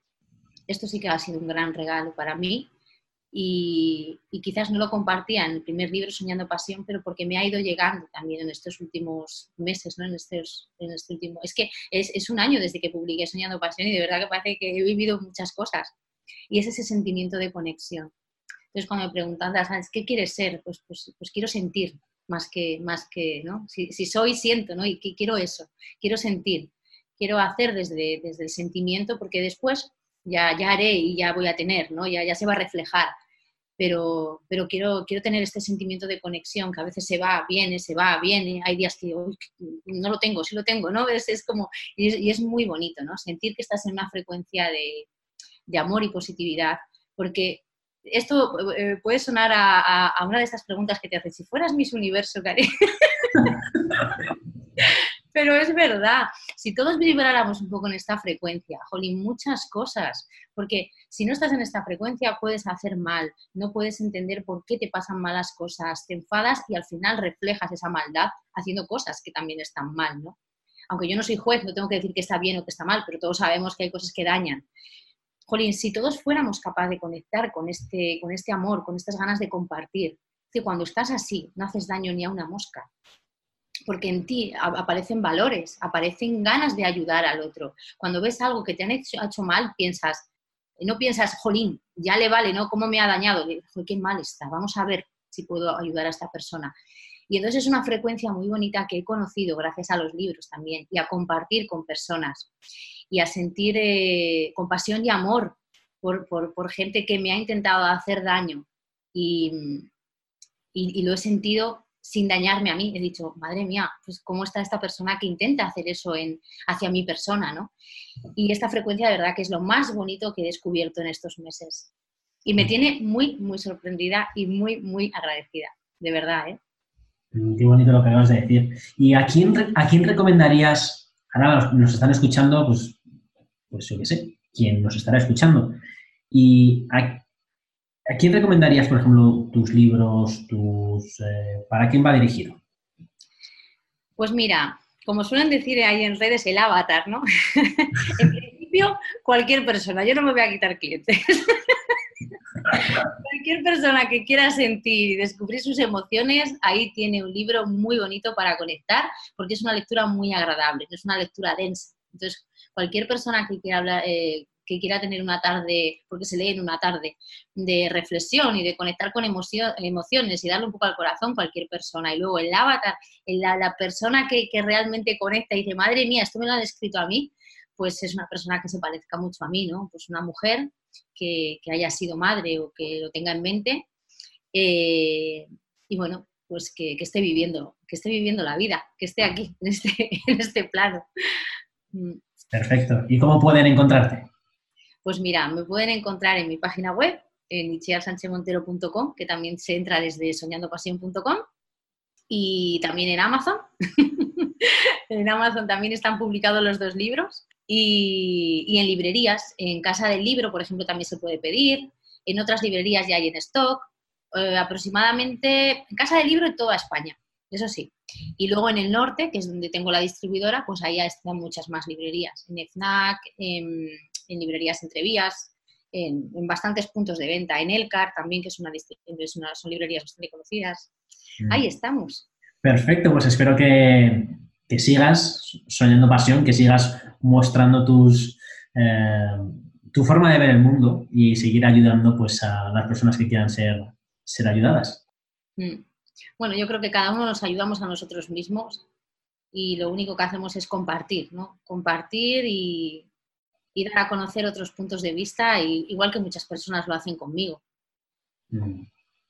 esto sí que ha sido un gran regalo para mí y, quizás no lo compartía en el primer libro, Soñando Pasión, pero porque me ha ido llegando también en estos últimos meses, ¿no? En, estos, en este último... Es que es, es, un año desde que publiqué Soñando Pasión y de verdad que parece que he vivido muchas cosas. Y es ese sentimiento de conexión. Entonces, cuando me preguntan, ¿sabes qué quieres ser? Pues, pues, pues quiero sentir más que, más que ¿no? Si, si soy, siento, ¿no? Y que quiero eso, quiero sentir, quiero hacer desde, desde el sentimiento, porque después ya, ya haré y ya voy a tener, ¿no? Ya, ya se va a reflejar pero, pero quiero, quiero tener este sentimiento de conexión que a veces se va, viene, se va, viene, hay días que no lo tengo, sí lo tengo, ¿no? Es, es como, y es, muy bonito, ¿no? Sentir que estás en una frecuencia de, de amor y positividad, porque esto eh, puede sonar a, a, una de estas preguntas que te haces, si fueras Miss Universo, Cari. Pero es verdad, si todos vibráramos un poco en esta frecuencia, jolín, muchas cosas, porque si no estás en esta frecuencia puedes hacer mal, no puedes entender por qué te pasan malas cosas, te enfadas y al final reflejas esa maldad haciendo cosas que también están mal, ¿no? Aunque yo no soy juez, no tengo que decir que está bien o que está mal, pero todos sabemos que hay cosas que dañan. Jolín, si todos fuéramos capaces de conectar con este, con este amor, con estas ganas de compartir, que cuando estás así no haces daño ni a una mosca, porque en ti aparecen valores, aparecen ganas de ayudar al otro. Cuando ves algo que te han hecho, mal, piensas, no piensas, jolín, ya le vale, ¿no? ¿Cómo me ha dañado? qué mal está, vamos a ver si puedo ayudar a esta persona. Y entonces es una frecuencia muy bonita que he conocido gracias a los libros también y a compartir con personas y a sentir eh, compasión y amor por, gente que me ha intentado hacer daño y, y lo he sentido sin dañarme a mí. He dicho, madre mía, pues cómo está esta persona que intenta hacer eso en, hacia mi persona, ¿no? Y esta frecuencia de verdad que es lo más bonito que he descubierto en estos meses. Y me mm. tiene muy, muy sorprendida y muy, muy agradecida, de verdad, ¿eh? Mm, qué bonito lo que acabas de decir. ¿Y a quién, a quién recomendarías, ahora nos están escuchando, pues, pues yo qué sé, quién nos estará escuchando? ¿Y a, quién recomendarías, por ejemplo, tus libros, tus, eh, para quién va dirigido? Pues mira, como suelen decir ahí en redes, el avatar, ¿no? en principio, cualquier persona, yo no me voy a quitar clientes. Cualquier persona que quiera sentir y descubrir sus emociones, ahí tiene un libro muy bonito para conectar, porque es una lectura muy agradable, es una lectura densa. Entonces, cualquier persona que quiera hablar, eh, que quiera tener una tarde, porque se lee en una tarde, de reflexión y de conectar con emociones y darle un poco al corazón cualquier persona. Y luego el avatar, la, la persona que, que, realmente conecta y dice, madre mía, esto me lo han escrito a mí, pues es una persona que se parezca mucho a mí, ¿no? Pues una mujer que, haya sido madre o que lo tenga en mente. Eh, y bueno, pues que, esté viviendo, que esté viviendo la vida, que esté aquí, en este, en este plano. Mm. Perfecto. ¿Y cómo pueden encontrarte? Pues mira, me pueden encontrar en mi página web, en ichiarsanchemontero.com, que también se entra desde soñandopasión.com, y también en Amazon. en Amazon también están publicados los dos libros. Y, en librerías, en Casa del Libro, por ejemplo, también se puede pedir. En otras librerías ya hay en stock. Eh, aproximadamente en Casa del Libro en toda España, eso sí. Y luego en el norte, que es donde tengo la distribuidora, pues ahí están muchas más librerías. En FNAC, en, librerías entrevías, en, en, bastantes puntos de venta. En Elcar también, que es una, son librerías bastante conocidas. Mm. Ahí estamos. Perfecto, pues espero que, que sigas soñando pasión, que sigas mostrando tus, eh, tu forma de ver el mundo y seguir ayudando pues, a las personas que quieran ser, ser ayudadas. Mm. Bueno, yo creo que cada uno nos ayudamos a nosotros mismos y lo único que hacemos es compartir, ¿no? Compartir y, dar a conocer otros puntos de vista, igual que muchas personas lo hacen conmigo.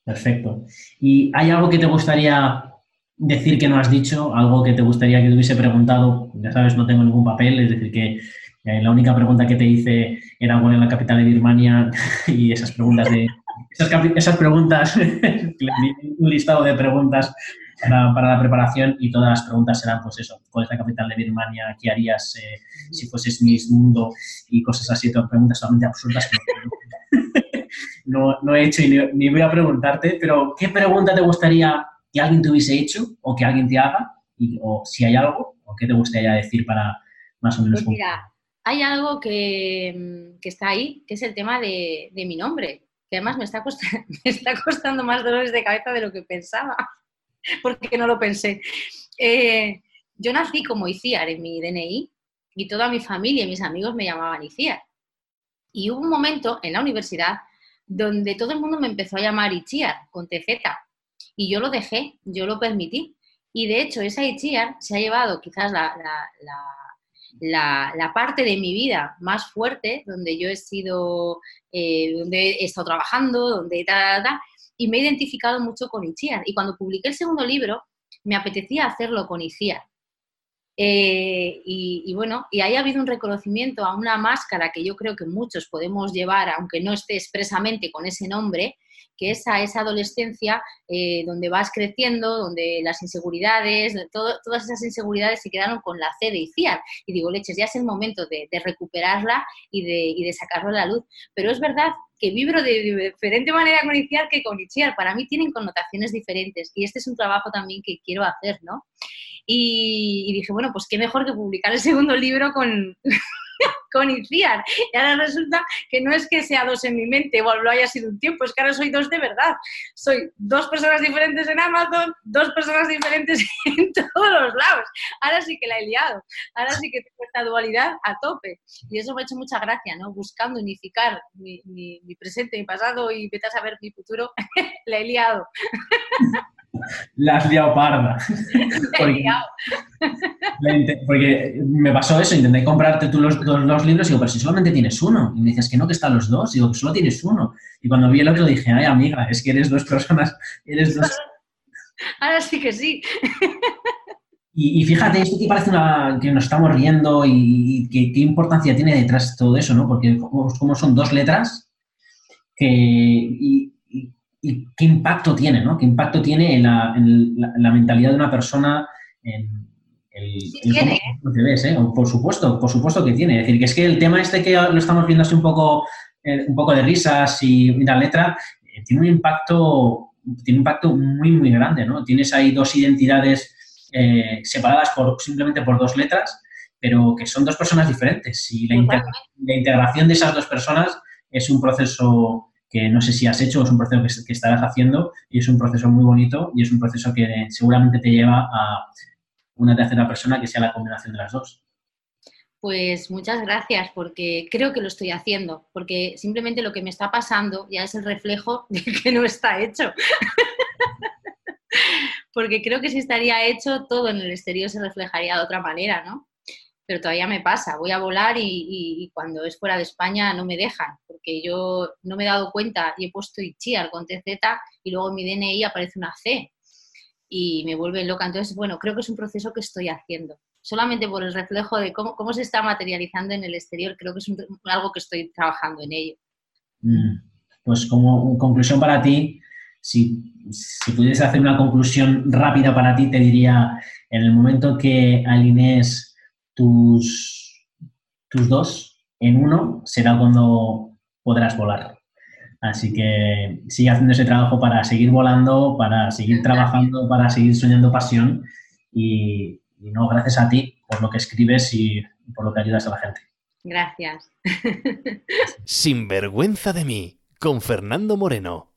Perfecto. ¿Y hay algo que te gustaría decir que no has dicho, algo que te gustaría que te hubiese preguntado, ya sabes, no tengo ningún papel, es decir, que eh, la única pregunta que te hice era cuál es la capital de Birmania y esas preguntas de... Esas, preguntas, un listado de preguntas para, la preparación y todas las preguntas serán, pues eso, ¿cuál es la capital de Birmania? ¿Qué harías eh, si fueses Miss Mundo? Y cosas así, todas preguntas solamente absurdas que no, no, he hecho y ni, ni voy a preguntarte, pero ¿qué pregunta te gustaría que alguien te hubiese hecho o que alguien te haga, o si hay algo, o qué te gustaría decir para más o menos... Pues mira, hay algo que, está ahí, que es el tema de, mi nombre, que además me está, costando, me está costando más dolores de cabeza de lo que pensaba, porque no lo pensé. Eh, yo nací como Iciar en mi DNI y toda mi familia y mis amigos me llamaban Iciar. Y hubo un momento en la universidad donde todo el mundo me empezó a llamar Ichiar, con TZ. Y yo lo dejé, yo lo permití. Y de hecho, esa Ichiar se ha llevado quizás la, parte de mi vida más fuerte, donde yo he sido, eh, donde he estado trabajando, donde ta, ta, y me he identificado mucho con Ichiar. Y cuando publiqué el segundo libro, me apetecía hacerlo con Ichiar. Eh, y, y, bueno, y ahí ha habido un reconocimiento a una máscara que yo creo que muchos podemos llevar, aunque no esté expresamente con ese nombre, que es a esa adolescencia eh, donde vas creciendo, donde las inseguridades, todas esas inseguridades se quedaron con la C de ICIAR. Y digo, leches, ya es el momento de, recuperarla y de, y de sacarlo a la luz. Pero es verdad que vibro de diferente manera con ICIAR que con ICIAR. Para mí tienen connotaciones diferentes y este es un trabajo también que quiero hacer, ¿no? Y, y dije, bueno, pues qué mejor que publicar el segundo libro con, con Iciar. Y ahora resulta que no es que sea dos en mi mente o lo haya sido un tiempo, es que ahora soy dos de verdad. Soy dos personas diferentes en Amazon, dos personas diferentes en todos los lados. Ahora sí que la he liado. Ahora sí que tengo esta dualidad a tope. Y eso me ha hecho mucha gracia, ¿no? Buscando unificar mi, presente, mi pasado y vete a saber mi futuro, la he liado. La has liado parda. Porque, me pasó eso, intenté comprarte tú los dos, libros y digo, pero si solamente tienes uno. Y me dices que no, que están los dos. Y digo, que solo tienes uno. Y cuando vi el otro dije, ay, amiga, es que eres dos personas, eres dos... Ahora sí que sí. Y, fíjate, esto que parece una, que nos estamos riendo y, qué importancia tiene detrás todo eso, ¿no? Porque como, son dos letras que, y, y qué impacto tiene, ¿no? ¿Qué impacto tiene en la, mentalidad de una persona, en el, tiene. cómo te ves, ¿eh? Por supuesto, por supuesto que tiene. Es decir, que es que el tema este que lo estamos viendo así un poco, eh, un poco de risas y la letra, eh, tiene un impacto, tiene un impacto muy, muy grande, ¿no? Tienes ahí dos identidades eh, separadas por, simplemente por dos letras, pero que son dos personas diferentes. Y la, integración de esas dos personas es un proceso que no sé si has hecho, es un proceso que, estarás haciendo y es un proceso muy bonito y es un proceso que seguramente te lleva a una tercera persona que sea la combinación de las dos. Pues muchas gracias, porque creo que lo estoy haciendo, porque simplemente lo que me está pasando ya es el reflejo de que no está hecho. porque creo que si estaría hecho, todo en el exterior se reflejaría de otra manera, ¿no? Pero todavía me pasa, voy a volar y, cuando es fuera de España no me dejan, porque yo no me he dado cuenta y he puesto Itchiar con TZ y luego mi DNI aparece una C y me vuelve loca. Entonces, bueno, creo que es un proceso que estoy haciendo. Solamente por el reflejo de cómo, cómo se está materializando en el exterior, creo que es algo que estoy trabajando en ello. Mm, pues como conclusión para ti, si, si pudiese hacer una conclusión rápida para ti, te diría, en el momento que alinees tus, tus dos en uno, será cuando podrás volar. Así que sigue haciendo ese trabajo para seguir volando, para seguir trabajando, para seguir soñando pasión y, no, gracias a ti por lo que escribes y por lo que ayudas a la gente. Gracias. Sin vergüenza de mí, con Fernando Moreno.